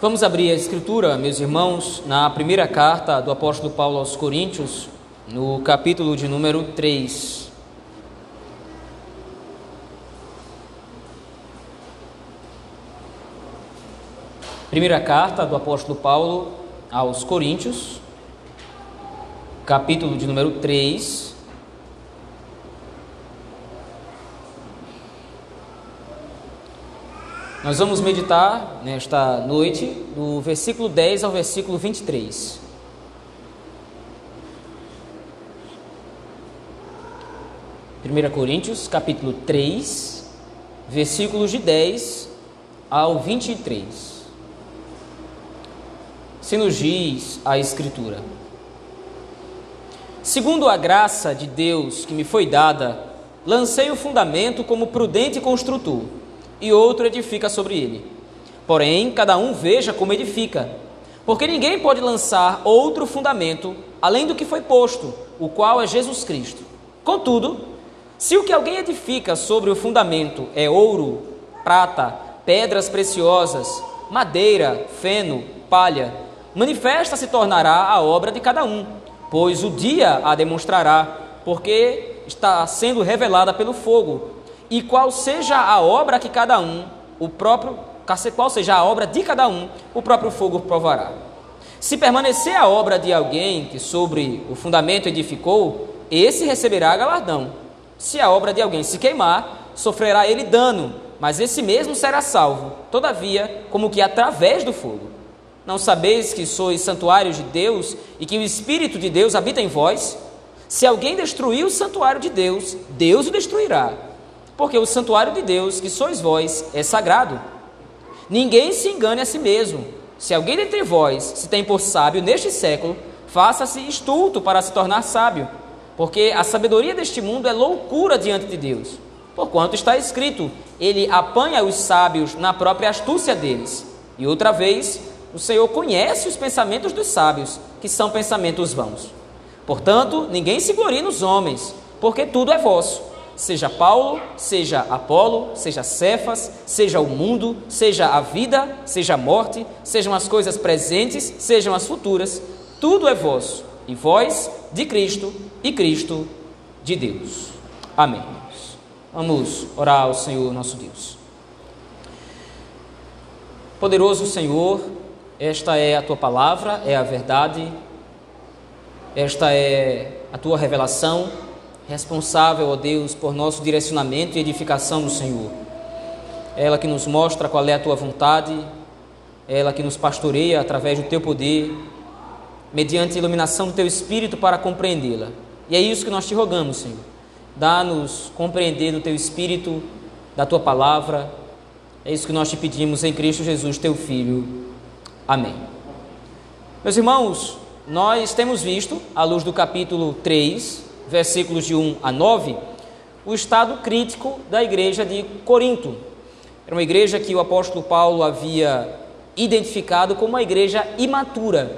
Vamos abrir a escritura, meus irmãos, na primeira carta do apóstolo Paulo aos Coríntios, no capítulo de número 3. Primeira carta do apóstolo Paulo aos Coríntios, capítulo de número 3. Nós vamos meditar nesta noite do versículo 10 ao versículo 23. Primeira Coríntios, capítulo 3, versículos de 10 ao 23. Se nos diz a Escritura: Segundo a graça de Deus que me foi dada, lancei o fundamento como prudente construtor e outro edifica sobre ele. Porém, cada um veja como edifica, porque ninguém pode lançar outro fundamento além do que foi posto, o qual é Jesus Cristo. Contudo, se o que alguém edifica sobre o fundamento é ouro, prata, pedras preciosas, madeira, feno, palha, manifesta se tornará a obra de cada um, pois o dia a demonstrará, porque está sendo revelada pelo fogo e qual seja a obra que cada um, o próprio, qual seja a obra de cada um, o próprio fogo provará. Se permanecer a obra de alguém que sobre o fundamento edificou, esse receberá galardão. Se a obra de alguém se queimar, sofrerá ele dano, mas esse mesmo será salvo, todavia, como que através do fogo. Não sabeis que sois santuário de Deus e que o Espírito de Deus habita em vós? Se alguém destruir o santuário de Deus, Deus o destruirá porque o santuário de Deus, que sois vós, é sagrado. Ninguém se engane a si mesmo. Se alguém dentre vós se tem por sábio neste século, faça-se estulto para se tornar sábio, porque a sabedoria deste mundo é loucura diante de Deus. Porquanto está escrito: Ele apanha os sábios na própria astúcia deles. E outra vez, o Senhor conhece os pensamentos dos sábios, que são pensamentos vãos. Portanto, ninguém se glorie nos homens, porque tudo é vosso seja Paulo, seja Apolo, seja Cefas, seja o mundo, seja a vida, seja a morte, sejam as coisas presentes, sejam as futuras, tudo é vosso, e vós de Cristo, e Cristo de Deus. Amém. Vamos orar ao Senhor nosso Deus. Poderoso Senhor, esta é a tua palavra, é a verdade, esta é a tua revelação responsável, ó Deus, por nosso direcionamento e edificação no Senhor. Ela que nos mostra qual é a tua vontade, ela que nos pastoreia através do teu poder, mediante a iluminação do teu espírito para compreendê-la. E é isso que nós te rogamos, Senhor. Dá-nos compreender do teu espírito, da tua palavra. É isso que nós te pedimos em Cristo Jesus, teu Filho. Amém. Meus irmãos, nós temos visto, à luz do capítulo 3 versículos de 1 a 9, o estado crítico da igreja de Corinto. Era uma igreja que o apóstolo Paulo havia identificado como uma igreja imatura.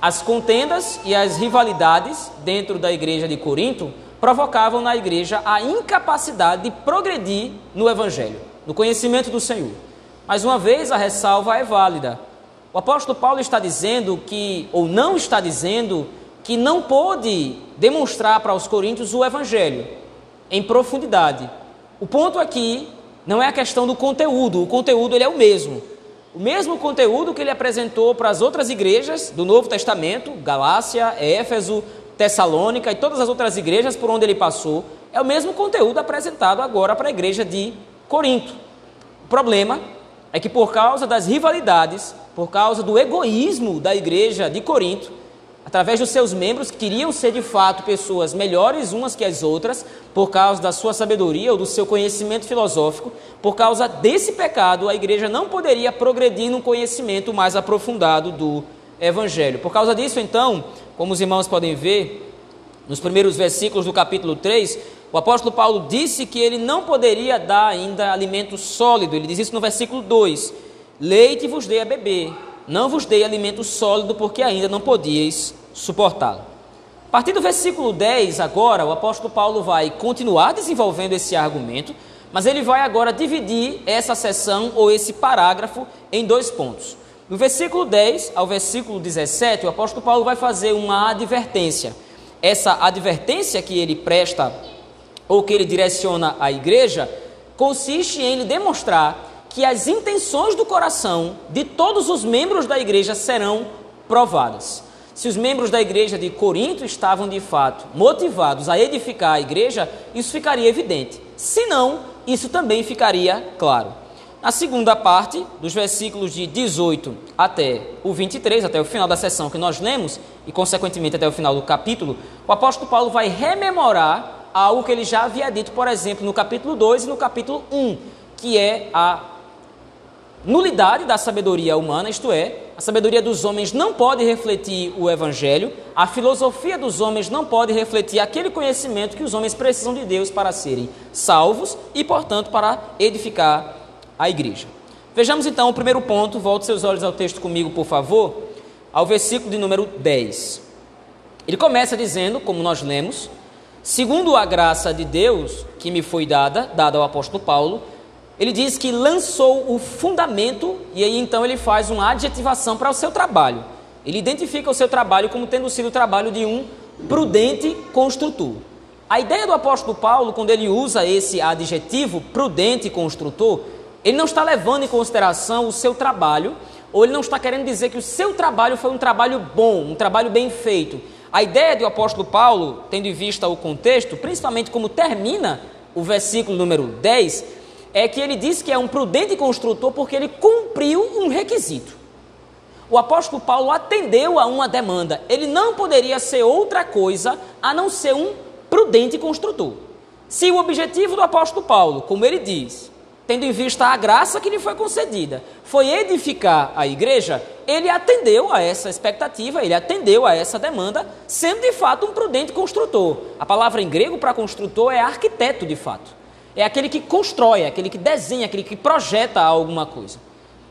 As contendas e as rivalidades dentro da igreja de Corinto provocavam na igreja a incapacidade de progredir no evangelho, no conhecimento do Senhor. Mais uma vez, a ressalva é válida. O apóstolo Paulo está dizendo que, ou não está dizendo, que não pôde demonstrar para os coríntios o evangelho em profundidade. O ponto aqui não é a questão do conteúdo, o conteúdo ele é o mesmo. O mesmo conteúdo que ele apresentou para as outras igrejas do Novo Testamento, Galácia, Éfeso, Tessalônica e todas as outras igrejas por onde ele passou, é o mesmo conteúdo apresentado agora para a igreja de Corinto. O problema é que por causa das rivalidades, por causa do egoísmo da igreja de Corinto, através dos seus membros, que queriam ser de fato pessoas melhores umas que as outras, por causa da sua sabedoria ou do seu conhecimento filosófico, por causa desse pecado, a igreja não poderia progredir num conhecimento mais aprofundado do Evangelho. Por causa disso, então, como os irmãos podem ver, nos primeiros versículos do capítulo 3, o apóstolo Paulo disse que ele não poderia dar ainda alimento sólido, ele diz isso no versículo 2: Leite vos dei a beber não vos dei alimento sólido, porque ainda não podíeis suportá-lo. A partir do versículo 10, agora, o apóstolo Paulo vai continuar desenvolvendo esse argumento, mas ele vai agora dividir essa sessão ou esse parágrafo em dois pontos. No versículo 10 ao versículo 17, o apóstolo Paulo vai fazer uma advertência. Essa advertência que ele presta ou que ele direciona à igreja consiste em ele demonstrar que as intenções do coração de todos os membros da igreja serão provadas. Se os membros da igreja de Corinto estavam de fato motivados a edificar a igreja, isso ficaria evidente. Se não, isso também ficaria claro. Na segunda parte, dos versículos de 18 até o 23, até o final da sessão que nós lemos, e consequentemente até o final do capítulo, o apóstolo Paulo vai rememorar algo que ele já havia dito, por exemplo, no capítulo 2 e no capítulo 1, que é a nulidade da sabedoria humana, isto é, a sabedoria dos homens não pode refletir o evangelho, a filosofia dos homens não pode refletir aquele conhecimento que os homens precisam de Deus para serem salvos e, portanto, para edificar a igreja. Vejamos então o primeiro ponto, volte seus olhos ao texto comigo, por favor, ao versículo de número 10. Ele começa dizendo, como nós lemos, segundo a graça de Deus que me foi dada, dada ao apóstolo Paulo, ele diz que lançou o fundamento e aí então ele faz uma adjetivação para o seu trabalho. Ele identifica o seu trabalho como tendo sido o trabalho de um prudente construtor. A ideia do apóstolo Paulo, quando ele usa esse adjetivo prudente construtor, ele não está levando em consideração o seu trabalho, ou ele não está querendo dizer que o seu trabalho foi um trabalho bom, um trabalho bem feito. A ideia do apóstolo Paulo, tendo em vista o contexto, principalmente como termina o versículo número 10, é que ele diz que é um prudente construtor porque ele cumpriu um requisito. O apóstolo Paulo atendeu a uma demanda. Ele não poderia ser outra coisa a não ser um prudente construtor. Se o objetivo do apóstolo Paulo, como ele diz, tendo em vista a graça que lhe foi concedida, foi edificar a igreja, ele atendeu a essa expectativa, ele atendeu a essa demanda, sendo de fato um prudente construtor. A palavra em grego para construtor é arquiteto, de fato. É aquele que constrói, é aquele que desenha, aquele que projeta alguma coisa.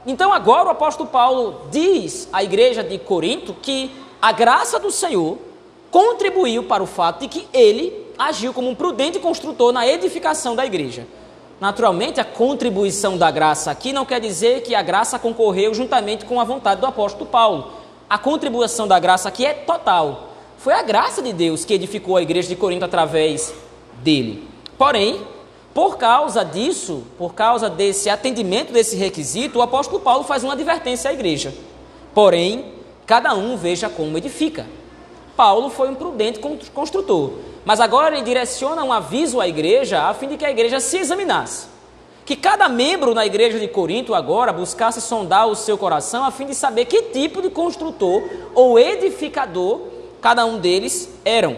Então agora o apóstolo Paulo diz à igreja de Corinto que a graça do Senhor contribuiu para o fato de que ele agiu como um prudente construtor na edificação da igreja. Naturalmente, a contribuição da graça aqui não quer dizer que a graça concorreu juntamente com a vontade do apóstolo Paulo. A contribuição da graça aqui é total. Foi a graça de Deus que edificou a igreja de Corinto através dele. Porém, por causa disso, por causa desse atendimento desse requisito, o apóstolo Paulo faz uma advertência à igreja. Porém, cada um veja como edifica. Paulo foi um prudente construtor. Mas agora ele direciona um aviso à igreja a fim de que a igreja se examinasse. Que cada membro na igreja de Corinto agora buscasse sondar o seu coração a fim de saber que tipo de construtor ou edificador cada um deles eram.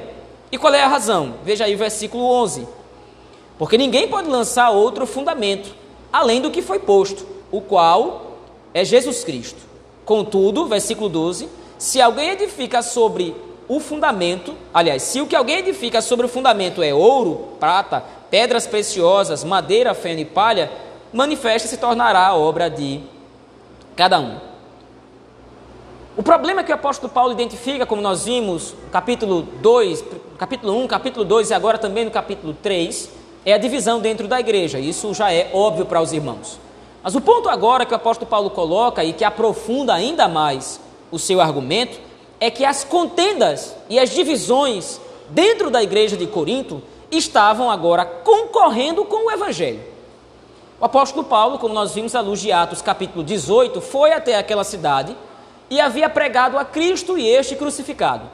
E qual é a razão? Veja aí o versículo 11. Porque ninguém pode lançar outro fundamento além do que foi posto, o qual é Jesus Cristo. Contudo, versículo 12: se alguém edifica sobre o fundamento, aliás, se o que alguém edifica sobre o fundamento é ouro, prata, pedras preciosas, madeira, feno e palha, manifesta se tornará a obra de cada um. O problema que o apóstolo Paulo identifica, como nós vimos capítulo 2, capítulo 1, capítulo 2 e agora também no capítulo 3, é a divisão dentro da igreja. Isso já é óbvio para os irmãos. Mas o ponto agora que o apóstolo Paulo coloca e que aprofunda ainda mais o seu argumento é que as contendas e as divisões dentro da igreja de Corinto estavam agora concorrendo com o evangelho. O apóstolo Paulo, como nós vimos à luz de Atos capítulo 18, foi até aquela cidade e havia pregado a Cristo e este crucificado.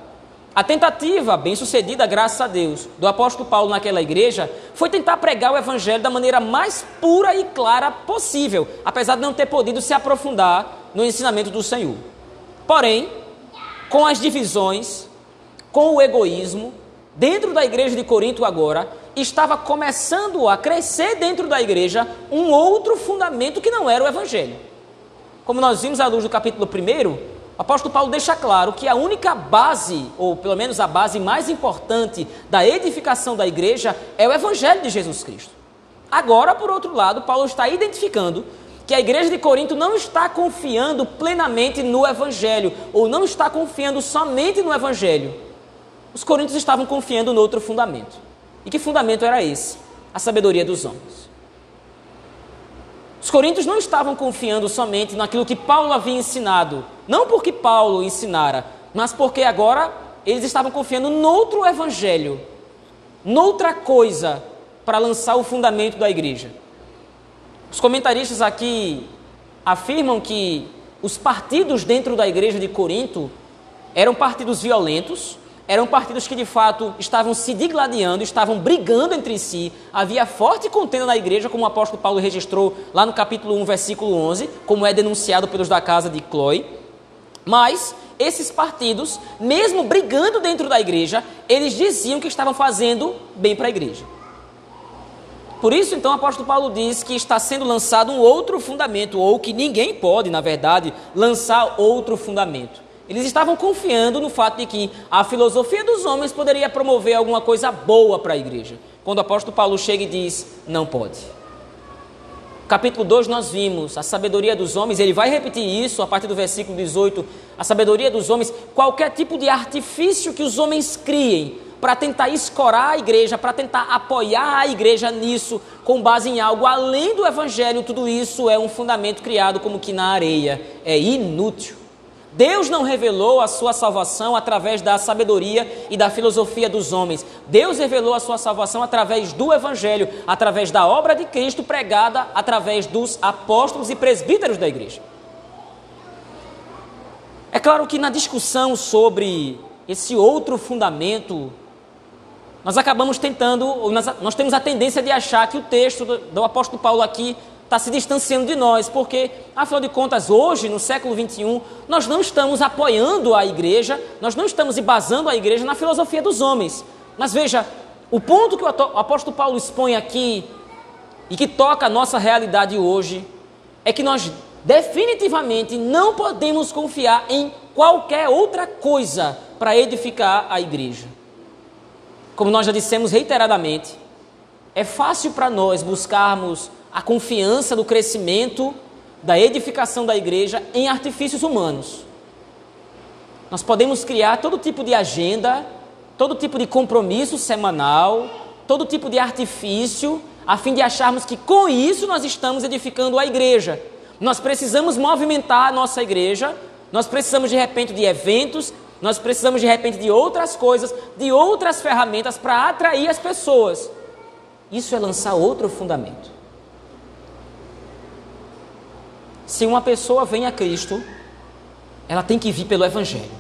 A tentativa, bem sucedida, graças a Deus, do apóstolo Paulo naquela igreja foi tentar pregar o evangelho da maneira mais pura e clara possível, apesar de não ter podido se aprofundar no ensinamento do Senhor. Porém, com as divisões, com o egoísmo, dentro da igreja de Corinto agora, estava começando a crescer dentro da igreja um outro fundamento que não era o evangelho. Como nós vimos à luz do capítulo 1, o apóstolo Paulo deixa claro que a única base, ou pelo menos a base mais importante da edificação da igreja é o evangelho de Jesus Cristo. Agora, por outro lado, Paulo está identificando que a igreja de Corinto não está confiando plenamente no Evangelho, ou não está confiando somente no Evangelho. Os coríntios estavam confiando no outro fundamento. E que fundamento era esse? A sabedoria dos homens. Os coríntios não estavam confiando somente naquilo que Paulo havia ensinado, não porque Paulo ensinara, mas porque agora eles estavam confiando noutro evangelho, noutra coisa para lançar o fundamento da igreja. Os comentaristas aqui afirmam que os partidos dentro da igreja de Corinto eram partidos violentos, eram partidos que de fato estavam se digladiando, estavam brigando entre si. Havia forte contenda na igreja, como o apóstolo Paulo registrou lá no capítulo 1, versículo 11, como é denunciado pelos da casa de Chloe. Mas esses partidos, mesmo brigando dentro da igreja, eles diziam que estavam fazendo bem para a igreja. Por isso, então, o apóstolo Paulo diz que está sendo lançado um outro fundamento, ou que ninguém pode, na verdade, lançar outro fundamento. Eles estavam confiando no fato de que a filosofia dos homens poderia promover alguma coisa boa para a igreja. Quando o apóstolo Paulo chega e diz: não pode. Capítulo 2 nós vimos a sabedoria dos homens, ele vai repetir isso a partir do versículo 18. A sabedoria dos homens, qualquer tipo de artifício que os homens criem para tentar escorar a igreja, para tentar apoiar a igreja nisso, com base em algo além do evangelho, tudo isso é um fundamento criado como que na areia, é inútil. Deus não revelou a sua salvação através da sabedoria e da filosofia dos homens. Deus revelou a sua salvação através do Evangelho, através da obra de Cristo pregada através dos apóstolos e presbíteros da igreja. É claro que na discussão sobre esse outro fundamento, nós acabamos tentando, nós, temos a tendência de achar que o texto do apóstolo Paulo aqui está se distanciando de nós, porque, afinal de contas, hoje, no século 21, nós não estamos apoiando a igreja, nós não estamos embasando a igreja na filosofia dos homens. Mas veja, o ponto que o apóstolo Paulo expõe aqui e que toca a nossa realidade hoje é que nós definitivamente não podemos confiar em qualquer outra coisa para edificar a igreja. Como nós já dissemos reiteradamente, é fácil para nós buscarmos a confiança do crescimento, da edificação da igreja em artifícios humanos. Nós podemos criar todo tipo de agenda, todo tipo de compromisso semanal, todo tipo de artifício, a fim de acharmos que com isso nós estamos edificando a igreja. Nós precisamos movimentar a nossa igreja, nós precisamos de repente de eventos, nós precisamos de repente de outras coisas, de outras ferramentas para atrair as pessoas. Isso é lançar outro fundamento. Se uma pessoa vem a Cristo, ela tem que vir pelo Evangelho.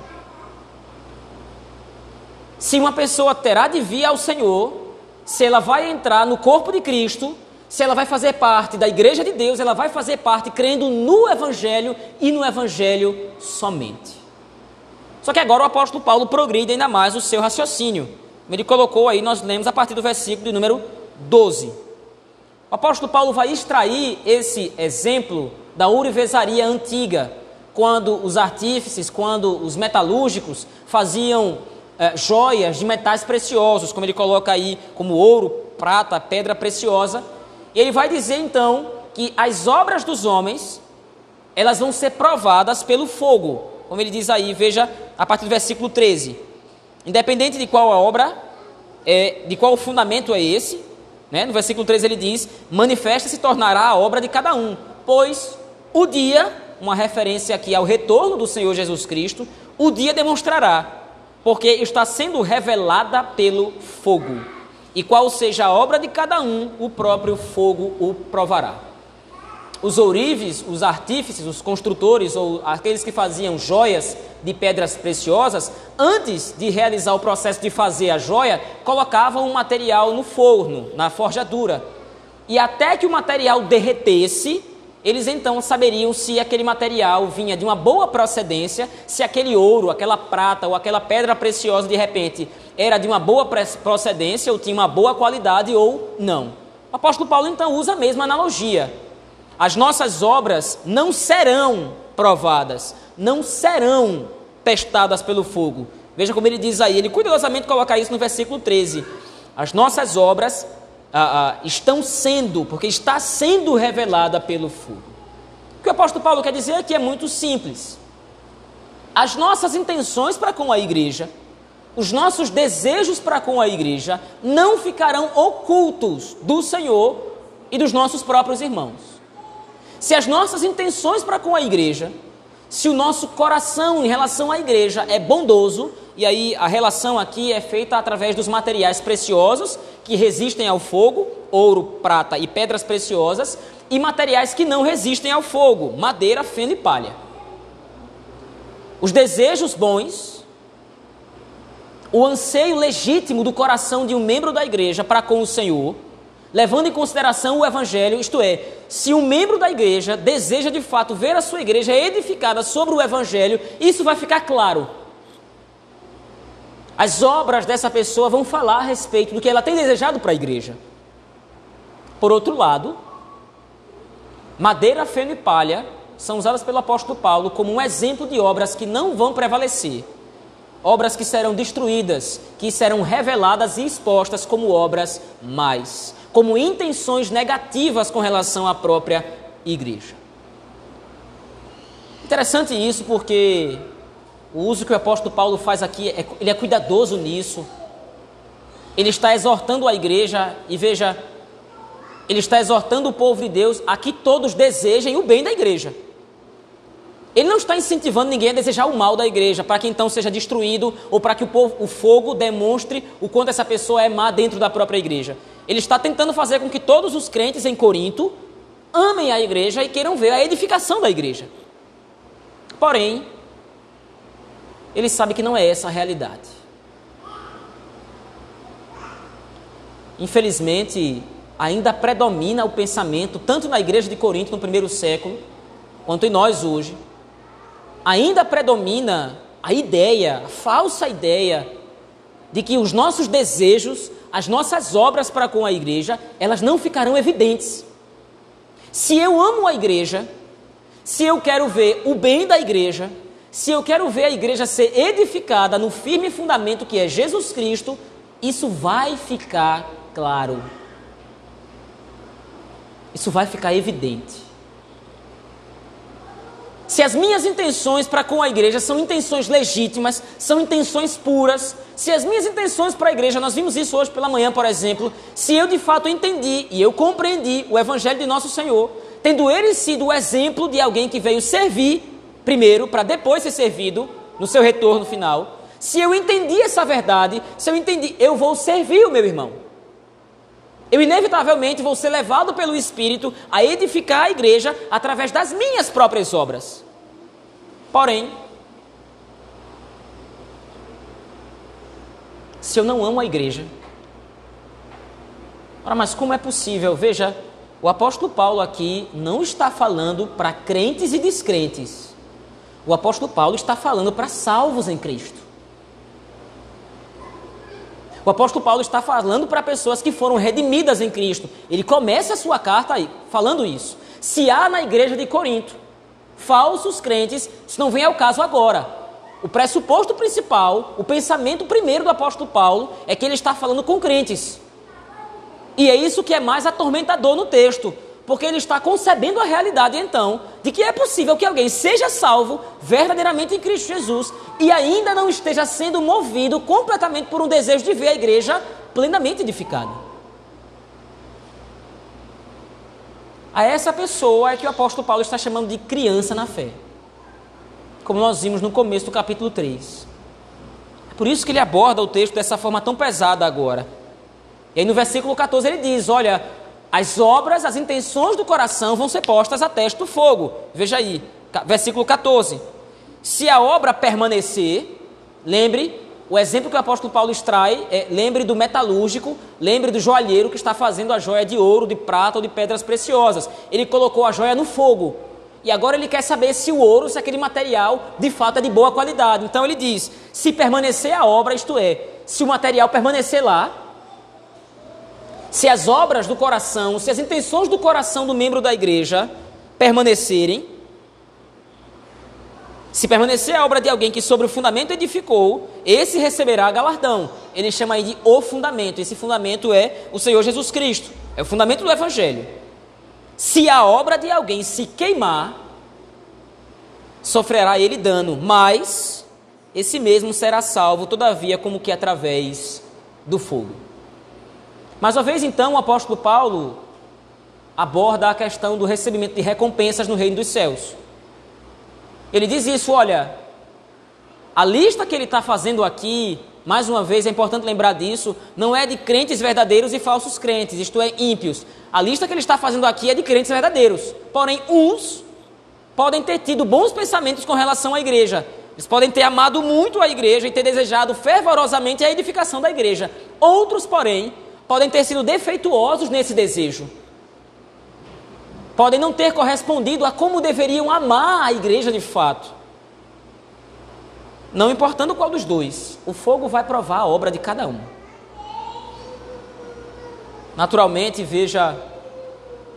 Se uma pessoa terá de vir ao Senhor, se ela vai entrar no corpo de Cristo, se ela vai fazer parte da igreja de Deus, ela vai fazer parte crendo no Evangelho e no Evangelho somente. Só que agora o apóstolo Paulo progride ainda mais o seu raciocínio. Ele colocou aí, nós lemos a partir do versículo de número 12. O apóstolo Paulo vai extrair esse exemplo da ourivesaria antiga, quando os artífices, quando os metalúrgicos faziam é, joias de metais preciosos, como ele coloca aí, como ouro, prata, pedra preciosa. E ele vai dizer então que as obras dos homens, elas vão ser provadas pelo fogo, como ele diz aí, veja a partir do versículo 13. Independente de qual a obra, é, de qual fundamento é esse, né? no versículo 13 ele diz: manifesta se tornará a obra de cada um, pois o dia, uma referência aqui ao retorno do Senhor Jesus Cristo, o dia demonstrará, porque está sendo revelada pelo fogo. E qual seja a obra de cada um, o próprio fogo o provará. Os ourives, os artífices, os construtores ou aqueles que faziam joias de pedras preciosas, antes de realizar o processo de fazer a joia, colocavam um material no forno, na forjadura. E até que o material derretesse, eles então saberiam se aquele material vinha de uma boa procedência, se aquele ouro, aquela prata ou aquela pedra preciosa de repente era de uma boa procedência ou tinha uma boa qualidade ou não. O apóstolo Paulo então usa a mesma analogia. As nossas obras não serão provadas, não serão testadas pelo fogo. Veja como ele diz aí, ele cuidadosamente coloca isso no versículo 13. As nossas obras ah, ah, estão sendo, porque está sendo revelada pelo fogo. O que o apóstolo Paulo quer dizer aqui é muito simples. As nossas intenções para com a igreja, os nossos desejos para com a igreja, não ficarão ocultos do Senhor e dos nossos próprios irmãos. Se as nossas intenções para com a igreja, se o nosso coração em relação à igreja é bondoso, e aí a relação aqui é feita através dos materiais preciosos que resistem ao fogo, ouro, prata e pedras preciosas, e materiais que não resistem ao fogo, madeira, feno e palha. Os desejos bons, o anseio legítimo do coração de um membro da igreja para com o Senhor, levando em consideração o evangelho, isto é, se um membro da igreja deseja de fato ver a sua igreja edificada sobre o evangelho, isso vai ficar claro as obras dessa pessoa vão falar a respeito do que ela tem desejado para a igreja. Por outro lado, madeira, feno e palha são usadas pelo apóstolo Paulo como um exemplo de obras que não vão prevalecer. Obras que serão destruídas, que serão reveladas e expostas como obras mais, como intenções negativas com relação à própria igreja. Interessante isso porque o uso que o apóstolo Paulo faz aqui, é, ele é cuidadoso nisso. Ele está exortando a igreja, e veja, ele está exortando o povo de Deus a que todos desejem o bem da igreja. Ele não está incentivando ninguém a desejar o mal da igreja, para que então seja destruído, ou para que o, povo, o fogo demonstre o quanto essa pessoa é má dentro da própria igreja. Ele está tentando fazer com que todos os crentes em Corinto amem a igreja e queiram ver a edificação da igreja. Porém, ele sabe que não é essa a realidade. Infelizmente, ainda predomina o pensamento, tanto na igreja de Corinto no primeiro século, quanto em nós hoje. Ainda predomina a ideia, a falsa ideia, de que os nossos desejos, as nossas obras para com a igreja, elas não ficarão evidentes. Se eu amo a igreja, se eu quero ver o bem da igreja, se eu quero ver a igreja ser edificada no firme fundamento que é Jesus Cristo, isso vai ficar claro. Isso vai ficar evidente. Se as minhas intenções para com a igreja são intenções legítimas, são intenções puras, se as minhas intenções para a igreja, nós vimos isso hoje pela manhã, por exemplo, se eu de fato entendi e eu compreendi o evangelho de nosso Senhor, tendo ele sido o exemplo de alguém que veio servir primeiro, para depois ser servido no seu retorno final. Se eu entendi essa verdade, se eu entendi, eu vou servir o meu irmão. Eu inevitavelmente vou ser levado pelo Espírito a edificar a igreja através das minhas próprias obras. Porém, se eu não amo a igreja, ora, mas como é possível? Veja, o apóstolo Paulo aqui não está falando para crentes e descrentes. O apóstolo Paulo está falando para salvos em Cristo. O apóstolo Paulo está falando para pessoas que foram redimidas em Cristo. Ele começa a sua carta aí, falando isso. Se há na igreja de Corinto falsos crentes, isso não vem ao caso agora. O pressuposto principal, o pensamento primeiro do apóstolo Paulo é que ele está falando com crentes. E é isso que é mais atormentador no texto porque ele está concebendo a realidade então de que é possível que alguém seja salvo verdadeiramente em Cristo Jesus e ainda não esteja sendo movido completamente por um desejo de ver a igreja plenamente edificada. A essa pessoa é que o apóstolo Paulo está chamando de criança na fé, como nós vimos no começo do capítulo 3. É por isso que ele aborda o texto dessa forma tão pesada agora. E aí no versículo 14 ele diz: Olha, as obras, as intenções do coração vão ser postas a teste do fogo. Veja aí, versículo 14. Se a obra permanecer, lembre, o exemplo que o apóstolo Paulo extrai é: lembre do metalúrgico, lembre do joalheiro que está fazendo a joia de ouro, de prata ou de pedras preciosas. Ele colocou a joia no fogo. E agora ele quer saber se o ouro, se aquele material de fato é de boa qualidade. Então ele diz: se permanecer a obra, isto é, se o material permanecer lá, se as obras do coração, se as intenções do coração do membro da igreja permanecerem, se permanecer a obra de alguém que sobre o fundamento edificou, esse receberá galardão. Ele chama aí de o fundamento. Esse fundamento é o Senhor Jesus Cristo. É o fundamento do Evangelho. Se a obra de alguém se queimar, sofrerá ele dano, mas esse mesmo será salvo, todavia, como que através do fogo. Mais uma vez, então, o apóstolo Paulo aborda a questão do recebimento de recompensas no reino dos céus. Ele diz isso, olha, a lista que ele está fazendo aqui, mais uma vez é importante lembrar disso, não é de crentes verdadeiros e falsos crentes, isto é, ímpios. A lista que ele está fazendo aqui é de crentes verdadeiros. Porém, uns podem ter tido bons pensamentos com relação à igreja. Eles podem ter amado muito a igreja e ter desejado fervorosamente a edificação da igreja. Outros, porém, podem ter sido defeituosos nesse desejo. Podem não ter correspondido a como deveriam amar a igreja de fato. Não importando qual dos dois, o fogo vai provar a obra de cada um. Naturalmente, veja,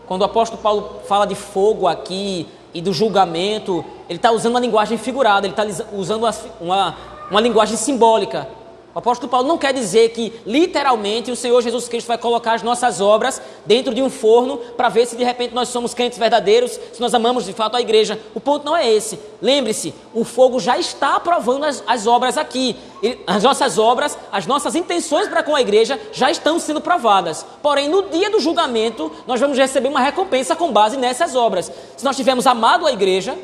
quando o apóstolo Paulo fala de fogo aqui, e do julgamento, ele está usando uma linguagem figurada, ele está usando uma, uma, uma linguagem simbólica. O apóstolo Paulo não quer dizer que literalmente o Senhor Jesus Cristo vai colocar as nossas obras dentro de um forno para ver se de repente nós somos crentes verdadeiros, se nós amamos de fato a igreja. O ponto não é esse. Lembre-se, o fogo já está aprovando as, as obras aqui. As nossas obras, as nossas intenções para com a igreja já estão sendo provadas. Porém, no dia do julgamento, nós vamos receber uma recompensa com base nessas obras. Se nós tivermos amado a igreja,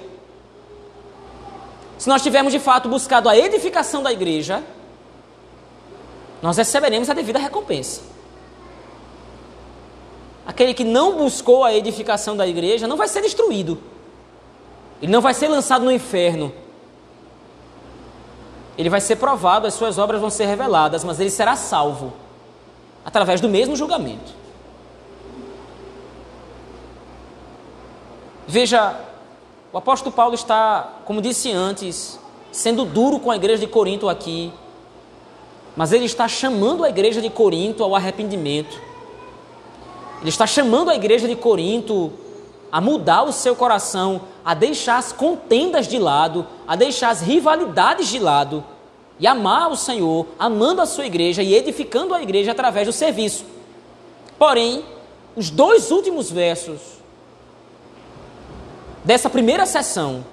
se nós tivermos de fato buscado a edificação da igreja, nós receberemos a devida recompensa. Aquele que não buscou a edificação da igreja não vai ser destruído. Ele não vai ser lançado no inferno. Ele vai ser provado, as suas obras vão ser reveladas, mas ele será salvo através do mesmo julgamento. Veja, o apóstolo Paulo está, como disse antes, sendo duro com a igreja de Corinto aqui, mas ele está chamando a igreja de Corinto ao arrependimento. Ele está chamando a igreja de Corinto a mudar o seu coração, a deixar as contendas de lado, a deixar as rivalidades de lado e amar o Senhor, amando a sua igreja e edificando a igreja através do serviço. Porém, os dois últimos versos dessa primeira sessão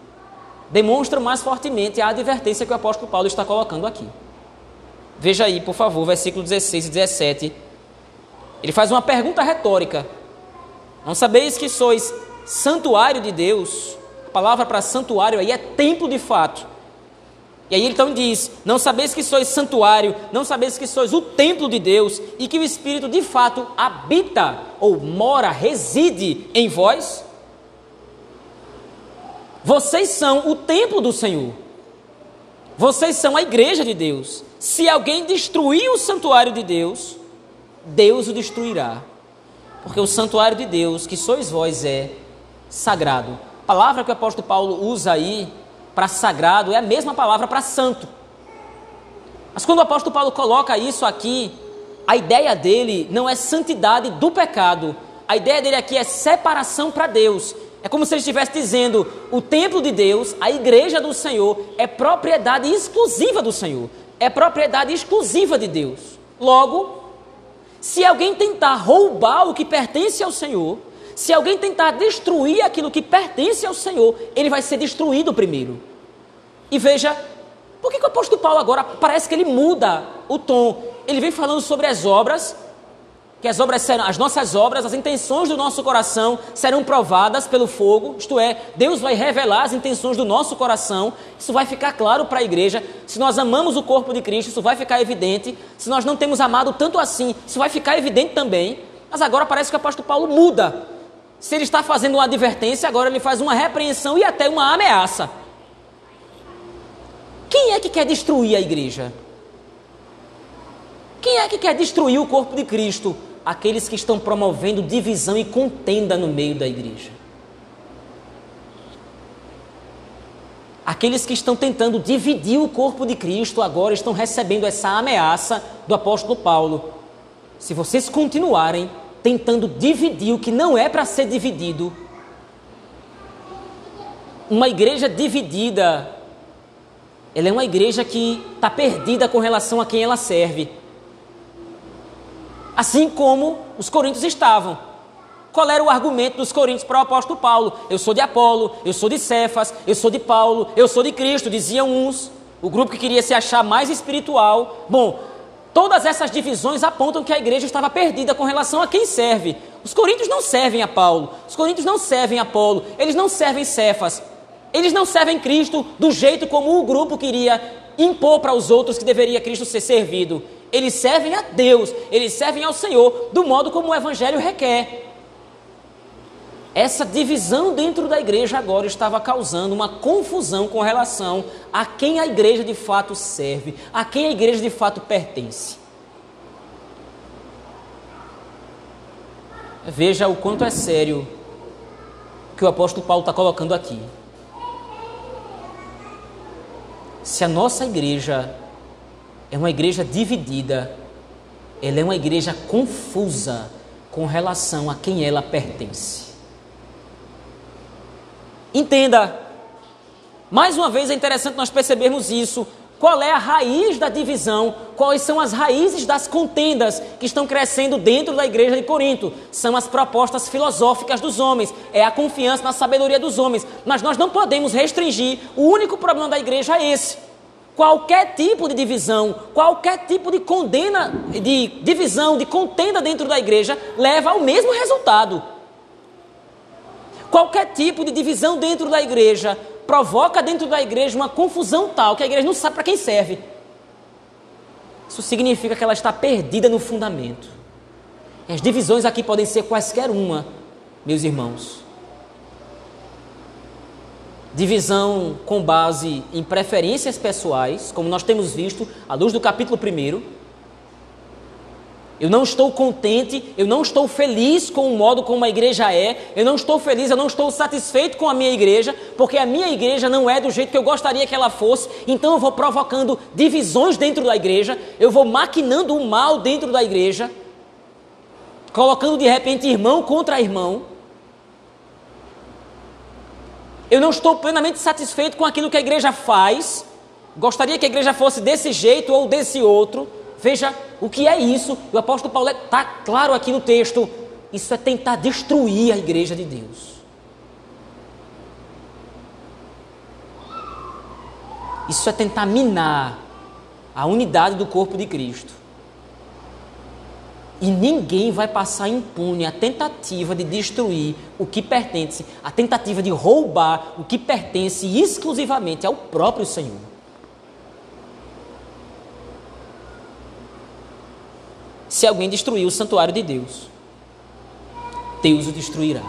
demonstram mais fortemente a advertência que o apóstolo Paulo está colocando aqui. Veja aí, por favor, versículo 16 e 17. Ele faz uma pergunta retórica. Não sabeis que sois santuário de Deus? A palavra para santuário aí é templo de fato. E aí ele então diz: Não sabeis que sois santuário, não sabeis que sois o templo de Deus e que o Espírito de fato habita ou mora, reside em vós? Vocês são o templo do Senhor. Vocês são a igreja de Deus. Se alguém destruir o santuário de Deus, Deus o destruirá. Porque o santuário de Deus, que sois vós, é sagrado. A palavra que o apóstolo Paulo usa aí para sagrado é a mesma palavra para santo. Mas quando o apóstolo Paulo coloca isso aqui, a ideia dele não é santidade do pecado. A ideia dele aqui é separação para Deus. É como se ele estivesse dizendo: o templo de Deus, a igreja do Senhor, é propriedade exclusiva do Senhor, é propriedade exclusiva de Deus. Logo, se alguém tentar roubar o que pertence ao Senhor, se alguém tentar destruir aquilo que pertence ao Senhor, ele vai ser destruído primeiro. E veja, por que, que o apóstolo Paulo agora parece que ele muda o tom? Ele vem falando sobre as obras que as obras serão, as nossas obras, as intenções do nosso coração serão provadas pelo fogo, isto é, Deus vai revelar as intenções do nosso coração, isso vai ficar claro para a igreja. Se nós amamos o corpo de Cristo, isso vai ficar evidente. Se nós não temos amado tanto assim, isso vai ficar evidente também. Mas agora parece que o apóstolo Paulo muda. Se ele está fazendo uma advertência, agora ele faz uma repreensão e até uma ameaça. Quem é que quer destruir a igreja? Quem é que quer destruir o corpo de Cristo? Aqueles que estão promovendo divisão e contenda no meio da igreja. Aqueles que estão tentando dividir o corpo de Cristo agora estão recebendo essa ameaça do apóstolo Paulo. Se vocês continuarem tentando dividir o que não é para ser dividido, uma igreja dividida, ela é uma igreja que está perdida com relação a quem ela serve assim como os coríntios estavam. Qual era o argumento dos coríntios para o apóstolo Paulo? Eu sou de Apolo, eu sou de Cefas, eu sou de Paulo, eu sou de Cristo, diziam uns. O grupo que queria se achar mais espiritual. Bom, todas essas divisões apontam que a igreja estava perdida com relação a quem serve. Os coríntios não servem a Paulo, os coríntios não servem a Apolo, eles não servem Cefas, eles não servem Cristo do jeito como o grupo queria impor para os outros que deveria Cristo ser servido. Eles servem a Deus, eles servem ao Senhor do modo como o Evangelho requer. Essa divisão dentro da igreja agora estava causando uma confusão com relação a quem a igreja de fato serve, a quem a igreja de fato pertence. Veja o quanto é sério que o apóstolo Paulo está colocando aqui. Se a nossa igreja é uma igreja dividida, ela é uma igreja confusa com relação a quem ela pertence. Entenda, mais uma vez é interessante nós percebermos isso. Qual é a raiz da divisão? Quais são as raízes das contendas que estão crescendo dentro da igreja de Corinto? São as propostas filosóficas dos homens, é a confiança na sabedoria dos homens. Mas nós não podemos restringir, o único problema da igreja é esse. Qualquer tipo de divisão, qualquer tipo de condena, de divisão, de contenda dentro da igreja leva ao mesmo resultado. Qualquer tipo de divisão dentro da igreja provoca dentro da igreja uma confusão tal que a igreja não sabe para quem serve. Isso significa que ela está perdida no fundamento. As divisões aqui podem ser quaisquer uma, meus irmãos. Divisão com base em preferências pessoais, como nós temos visto à luz do capítulo 1 eu não estou contente, eu não estou feliz com o modo como a igreja é, eu não estou feliz, eu não estou satisfeito com a minha igreja, porque a minha igreja não é do jeito que eu gostaria que ela fosse, então eu vou provocando divisões dentro da igreja, eu vou maquinando o mal dentro da igreja, colocando de repente irmão contra irmão. Eu não estou plenamente satisfeito com aquilo que a igreja faz, gostaria que a igreja fosse desse jeito ou desse outro. Veja o que é isso. O apóstolo Paulo está claro aqui no texto. Isso é tentar destruir a igreja de Deus. Isso é tentar minar a unidade do corpo de Cristo. E ninguém vai passar impune a tentativa de destruir o que pertence, a tentativa de roubar o que pertence exclusivamente ao próprio Senhor. se alguém destruir o santuário de Deus. Deus o destruirá.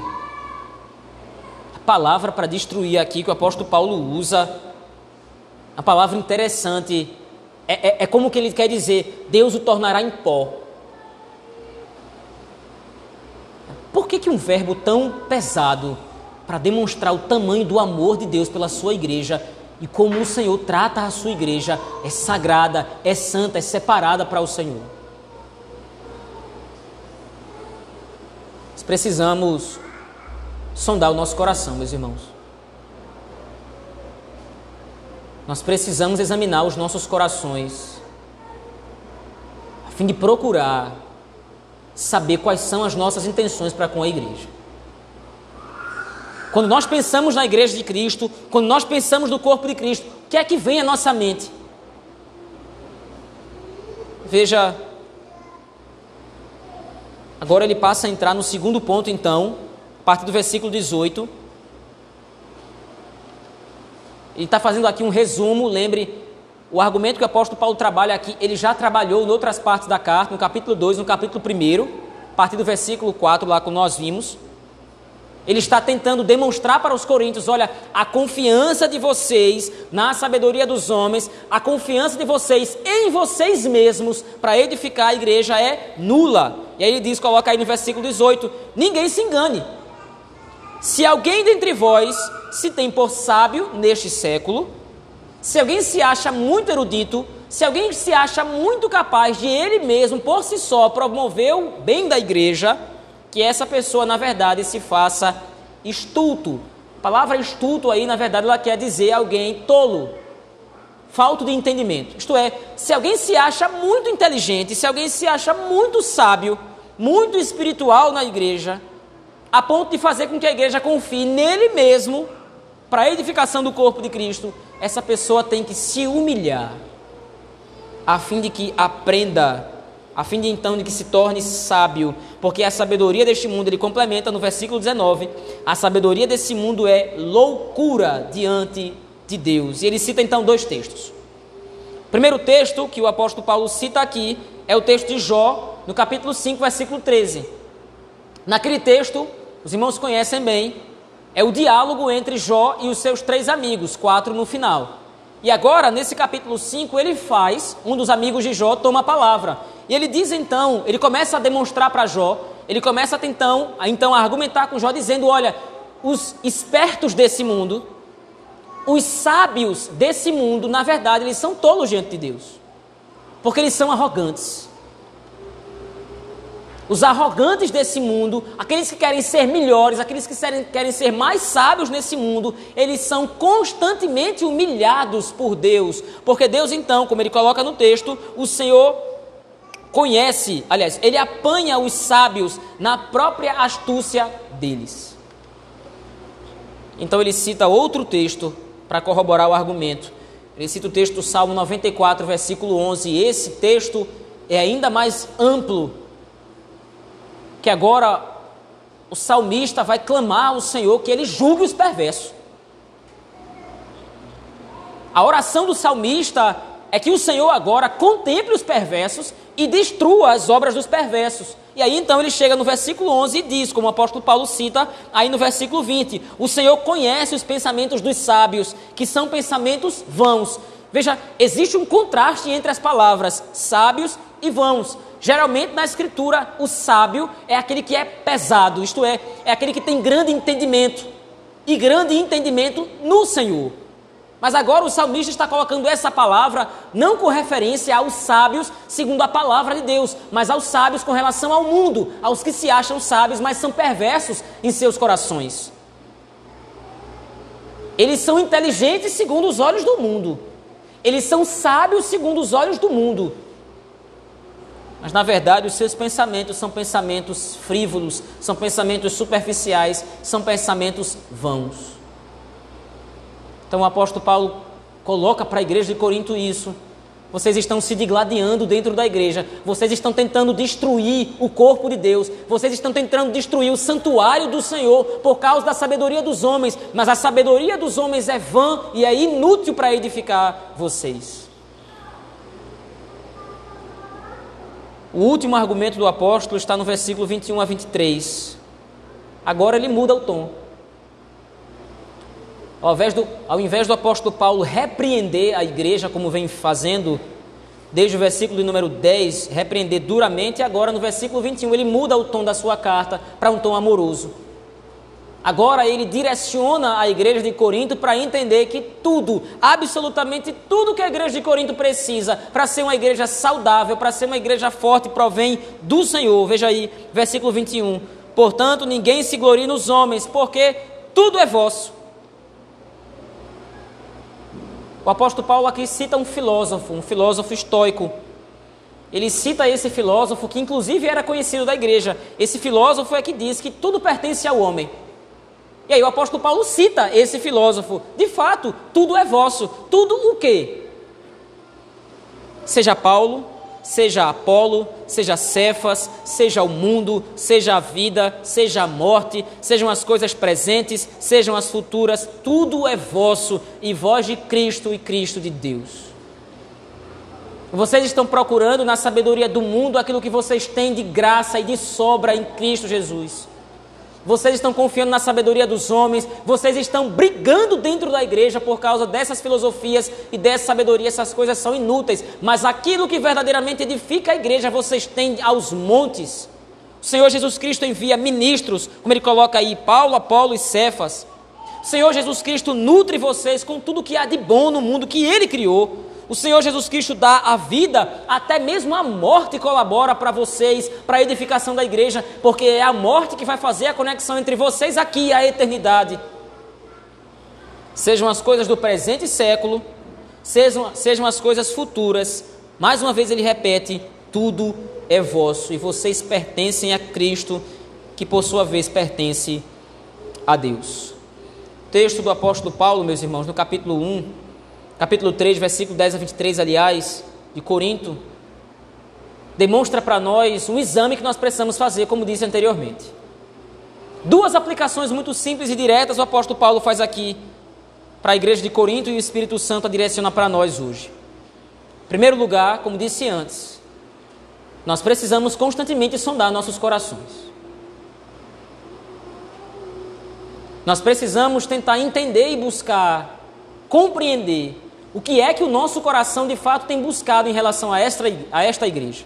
A palavra para destruir aqui que o apóstolo Paulo usa, a palavra interessante, é, é, é como que ele quer dizer: Deus o tornará em pó. Por que, que um verbo tão pesado para demonstrar o tamanho do amor de Deus pela sua igreja e como o Senhor trata a sua igreja é sagrada, é santa, é separada para o Senhor? precisamos sondar o nosso coração, meus irmãos. Nós precisamos examinar os nossos corações, a fim de procurar saber quais são as nossas intenções para com a igreja. Quando nós pensamos na igreja de Cristo, quando nós pensamos no corpo de Cristo, o que é que vem à nossa mente? Veja Agora ele passa a entrar no segundo ponto, então, a partir do versículo 18. Ele está fazendo aqui um resumo, lembre, o argumento que o apóstolo Paulo trabalha aqui, ele já trabalhou em outras partes da carta, no capítulo 2, no capítulo 1, a partir do versículo 4, lá como nós vimos. Ele está tentando demonstrar para os coríntios: olha, a confiança de vocês na sabedoria dos homens, a confiança de vocês em vocês mesmos para edificar a igreja é nula. E aí ele diz, coloca aí no versículo 18: Ninguém se engane. Se alguém dentre vós se tem por sábio neste século, se alguém se acha muito erudito, se alguém se acha muito capaz de ele mesmo, por si só, promover o bem da igreja, que essa pessoa, na verdade, se faça estulto. A palavra estulto aí, na verdade, ela quer dizer alguém tolo, falto de entendimento. Isto é, se alguém se acha muito inteligente, se alguém se acha muito sábio, muito espiritual na igreja, a ponto de fazer com que a igreja confie nele mesmo para a edificação do corpo de Cristo, essa pessoa tem que se humilhar, a fim de que aprenda a fim de então de que se torne sábio, porque a sabedoria deste mundo, ele complementa no versículo 19, a sabedoria desse mundo é loucura diante de Deus. E ele cita então dois textos. O primeiro texto que o apóstolo Paulo cita aqui é o texto de Jó, no capítulo 5, versículo 13. Naquele texto, os irmãos conhecem bem, é o diálogo entre Jó e os seus três amigos, quatro no final. E agora, nesse capítulo 5, ele faz, um dos amigos de Jó toma a palavra. E ele diz então, ele começa a demonstrar para Jó, ele começa então, então a argumentar com Jó, dizendo: olha, os espertos desse mundo, os sábios desse mundo, na verdade, eles são tolos diante de Deus, porque eles são arrogantes. Os arrogantes desse mundo, aqueles que querem ser melhores, aqueles que querem ser mais sábios nesse mundo, eles são constantemente humilhados por Deus. Porque Deus, então, como ele coloca no texto, o Senhor conhece, aliás, ele apanha os sábios na própria astúcia deles. Então ele cita outro texto para corroborar o argumento. Ele cita o texto do Salmo 94, versículo 11. E esse texto é ainda mais amplo, que agora o salmista vai clamar ao Senhor que ele julgue os perversos. A oração do salmista é que o Senhor agora contemple os perversos e destrua as obras dos perversos. E aí então ele chega no versículo 11 e diz, como o apóstolo Paulo cita aí no versículo 20: O Senhor conhece os pensamentos dos sábios, que são pensamentos vãos. Veja, existe um contraste entre as palavras sábios e vãos. Geralmente na escritura, o sábio é aquele que é pesado, isto é, é aquele que tem grande entendimento. E grande entendimento no Senhor. Mas agora o salmista está colocando essa palavra não com referência aos sábios segundo a palavra de Deus, mas aos sábios com relação ao mundo, aos que se acham sábios, mas são perversos em seus corações. Eles são inteligentes segundo os olhos do mundo. Eles são sábios segundo os olhos do mundo. Mas na verdade, os seus pensamentos são pensamentos frívolos, são pensamentos superficiais, são pensamentos vãos. Então o apóstolo Paulo coloca para a igreja de Corinto isso. Vocês estão se digladiando dentro da igreja. Vocês estão tentando destruir o corpo de Deus. Vocês estão tentando destruir o santuário do Senhor por causa da sabedoria dos homens. Mas a sabedoria dos homens é vã e é inútil para edificar vocês. O último argumento do apóstolo está no versículo 21 a 23. Agora ele muda o tom. Ao invés, do, ao invés do apóstolo Paulo repreender a igreja, como vem fazendo desde o versículo número 10, repreender duramente, agora no versículo 21 ele muda o tom da sua carta para um tom amoroso. Agora ele direciona a igreja de Corinto para entender que tudo, absolutamente tudo que a igreja de Corinto precisa para ser uma igreja saudável, para ser uma igreja forte, provém do Senhor. Veja aí, versículo 21. Portanto, ninguém se glorie nos homens, porque tudo é vosso O apóstolo Paulo aqui cita um filósofo, um filósofo estoico. Ele cita esse filósofo que inclusive era conhecido da igreja. Esse filósofo é que diz que tudo pertence ao homem. E aí o apóstolo Paulo cita esse filósofo. De fato, tudo é vosso. Tudo o quê? Seja Paulo, seja Apolo, seja Cefas, seja o mundo, seja a vida, seja a morte, sejam as coisas presentes, sejam as futuras, tudo é vosso e vós de Cristo e Cristo de Deus. Vocês estão procurando na sabedoria do mundo aquilo que vocês têm de graça e de sobra em Cristo Jesus vocês estão confiando na sabedoria dos homens, vocês estão brigando dentro da igreja por causa dessas filosofias e dessa sabedoria, essas coisas são inúteis, mas aquilo que verdadeiramente edifica a igreja vocês têm aos montes. O Senhor Jesus Cristo envia ministros, como ele coloca aí, Paulo, Apolo e Cefas. O Senhor Jesus Cristo nutre vocês com tudo que há de bom no mundo que ele criou. O Senhor Jesus Cristo dá a vida, até mesmo a morte colabora para vocês, para a edificação da igreja, porque é a morte que vai fazer a conexão entre vocês aqui e a eternidade. Sejam as coisas do presente século, sejam, sejam as coisas futuras, mais uma vez ele repete: tudo é vosso e vocês pertencem a Cristo, que por sua vez pertence a Deus. Texto do apóstolo Paulo, meus irmãos, no capítulo 1 capítulo 3, versículo 10 a 23, aliás, de Corinto, demonstra para nós um exame que nós precisamos fazer, como disse anteriormente. Duas aplicações muito simples e diretas o apóstolo Paulo faz aqui para a igreja de Corinto e o Espírito Santo a direciona para nós hoje. Em primeiro lugar, como disse antes, nós precisamos constantemente sondar nossos corações. Nós precisamos tentar entender e buscar, compreender o que é que o nosso coração de fato tem buscado em relação a esta, a esta igreja.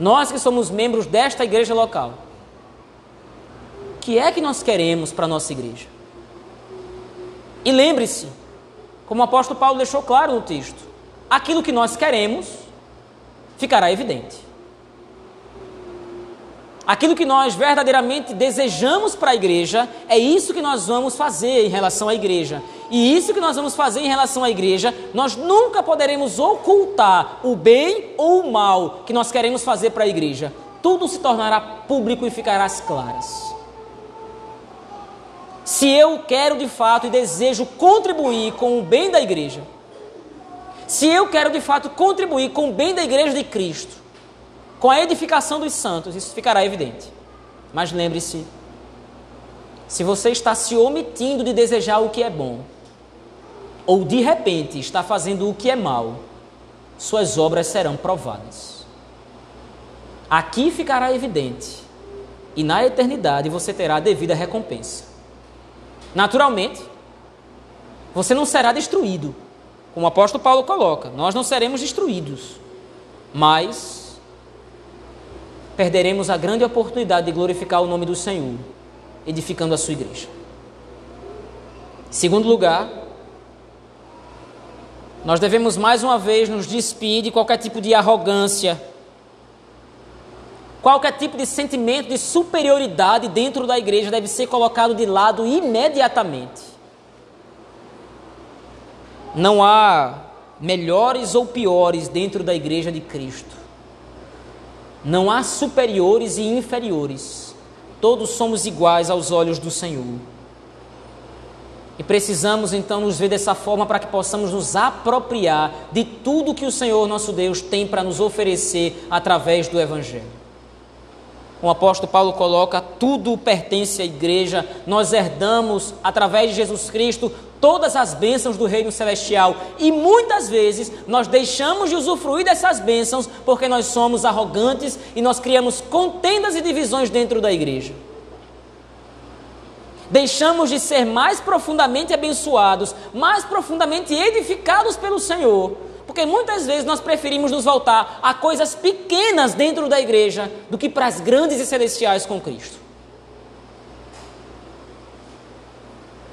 Nós que somos membros desta igreja local, o que é que nós queremos para a nossa igreja? E lembre-se, como o apóstolo Paulo deixou claro no texto, aquilo que nós queremos ficará evidente. Aquilo que nós verdadeiramente desejamos para a igreja, é isso que nós vamos fazer em relação à igreja. E isso que nós vamos fazer em relação à igreja, nós nunca poderemos ocultar o bem ou o mal que nós queremos fazer para a igreja. Tudo se tornará público e ficará às claras. Se eu quero de fato e desejo contribuir com o bem da igreja, se eu quero de fato contribuir com o bem da igreja de Cristo, com a edificação dos santos, isso ficará evidente. Mas lembre-se, se você está se omitindo de desejar o que é bom, ou de repente está fazendo o que é mal, suas obras serão provadas. Aqui ficará evidente, e na eternidade você terá a devida recompensa. Naturalmente, você não será destruído, como o apóstolo Paulo coloca, nós não seremos destruídos, mas perderemos a grande oportunidade de glorificar o nome do Senhor, edificando a sua igreja. Segundo lugar, nós devemos mais uma vez nos despedir de qualquer tipo de arrogância, qualquer tipo de sentimento de superioridade dentro da igreja deve ser colocado de lado imediatamente. Não há melhores ou piores dentro da igreja de Cristo. Não há superiores e inferiores. Todos somos iguais aos olhos do Senhor. E precisamos então nos ver dessa forma para que possamos nos apropriar de tudo que o Senhor nosso Deus tem para nos oferecer através do Evangelho. O apóstolo Paulo coloca: tudo pertence à igreja, nós herdamos através de Jesus Cristo todas as bênçãos do reino celestial. E muitas vezes nós deixamos de usufruir dessas bênçãos porque nós somos arrogantes e nós criamos contendas e divisões dentro da igreja. Deixamos de ser mais profundamente abençoados, mais profundamente edificados pelo Senhor, porque muitas vezes nós preferimos nos voltar a coisas pequenas dentro da igreja do que para as grandes e celestiais com Cristo.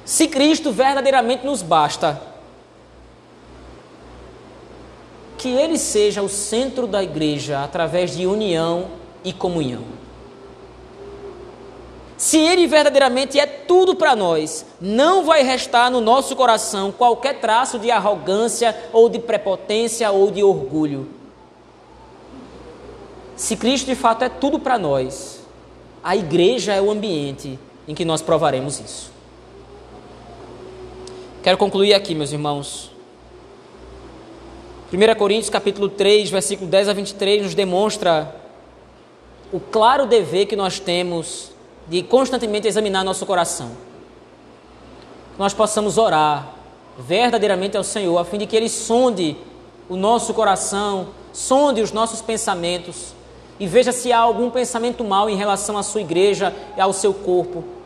Se Cristo verdadeiramente nos basta, que Ele seja o centro da igreja através de união e comunhão. Se Ele verdadeiramente é tudo para nós, não vai restar no nosso coração qualquer traço de arrogância ou de prepotência ou de orgulho. Se Cristo de fato é tudo para nós, a igreja é o ambiente em que nós provaremos isso. Quero concluir aqui, meus irmãos. 1 Coríntios capítulo 3, versículo 10 a 23 nos demonstra o claro dever que nós temos de constantemente examinar nosso coração. Que nós possamos orar verdadeiramente ao Senhor, a fim de que Ele sonde o nosso coração, sonde os nossos pensamentos e veja se há algum pensamento mal em relação à sua igreja e ao seu corpo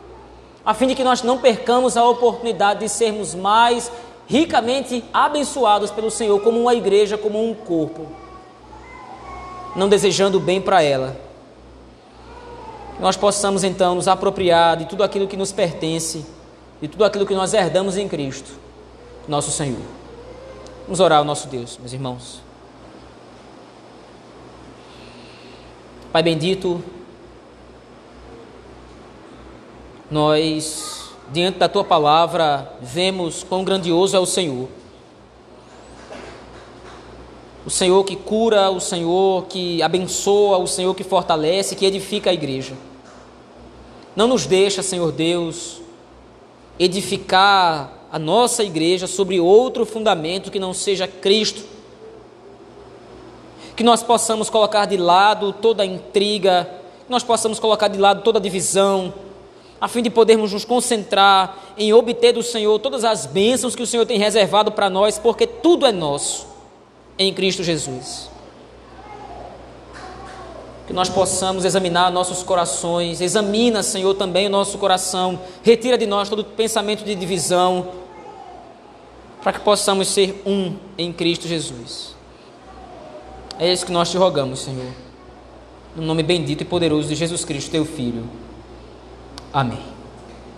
a fim de que nós não percamos a oportunidade de sermos mais ricamente abençoados pelo Senhor como uma igreja, como um corpo, não desejando bem para ela. Nós possamos então nos apropriar de tudo aquilo que nos pertence, de tudo aquilo que nós herdamos em Cristo, nosso Senhor. Vamos orar ao nosso Deus, meus irmãos. Pai bendito, nós, diante da tua palavra, vemos quão grandioso é o Senhor. O Senhor que cura, o Senhor que abençoa, o Senhor que fortalece, que edifica a igreja. Não nos deixa, Senhor Deus, edificar a nossa igreja sobre outro fundamento que não seja Cristo que nós possamos colocar de lado toda a intriga, que nós possamos colocar de lado toda a divisão, a fim de podermos nos concentrar em obter do Senhor todas as bênçãos que o Senhor tem reservado para nós, porque tudo é nosso em Cristo Jesus. Que nós possamos examinar nossos corações, examina, Senhor, também o nosso coração, retira de nós todo pensamento de divisão, para que possamos ser um em Cristo Jesus. É isso que nós te rogamos, Senhor. No nome bendito e poderoso de Jesus Cristo, teu Filho. Amém.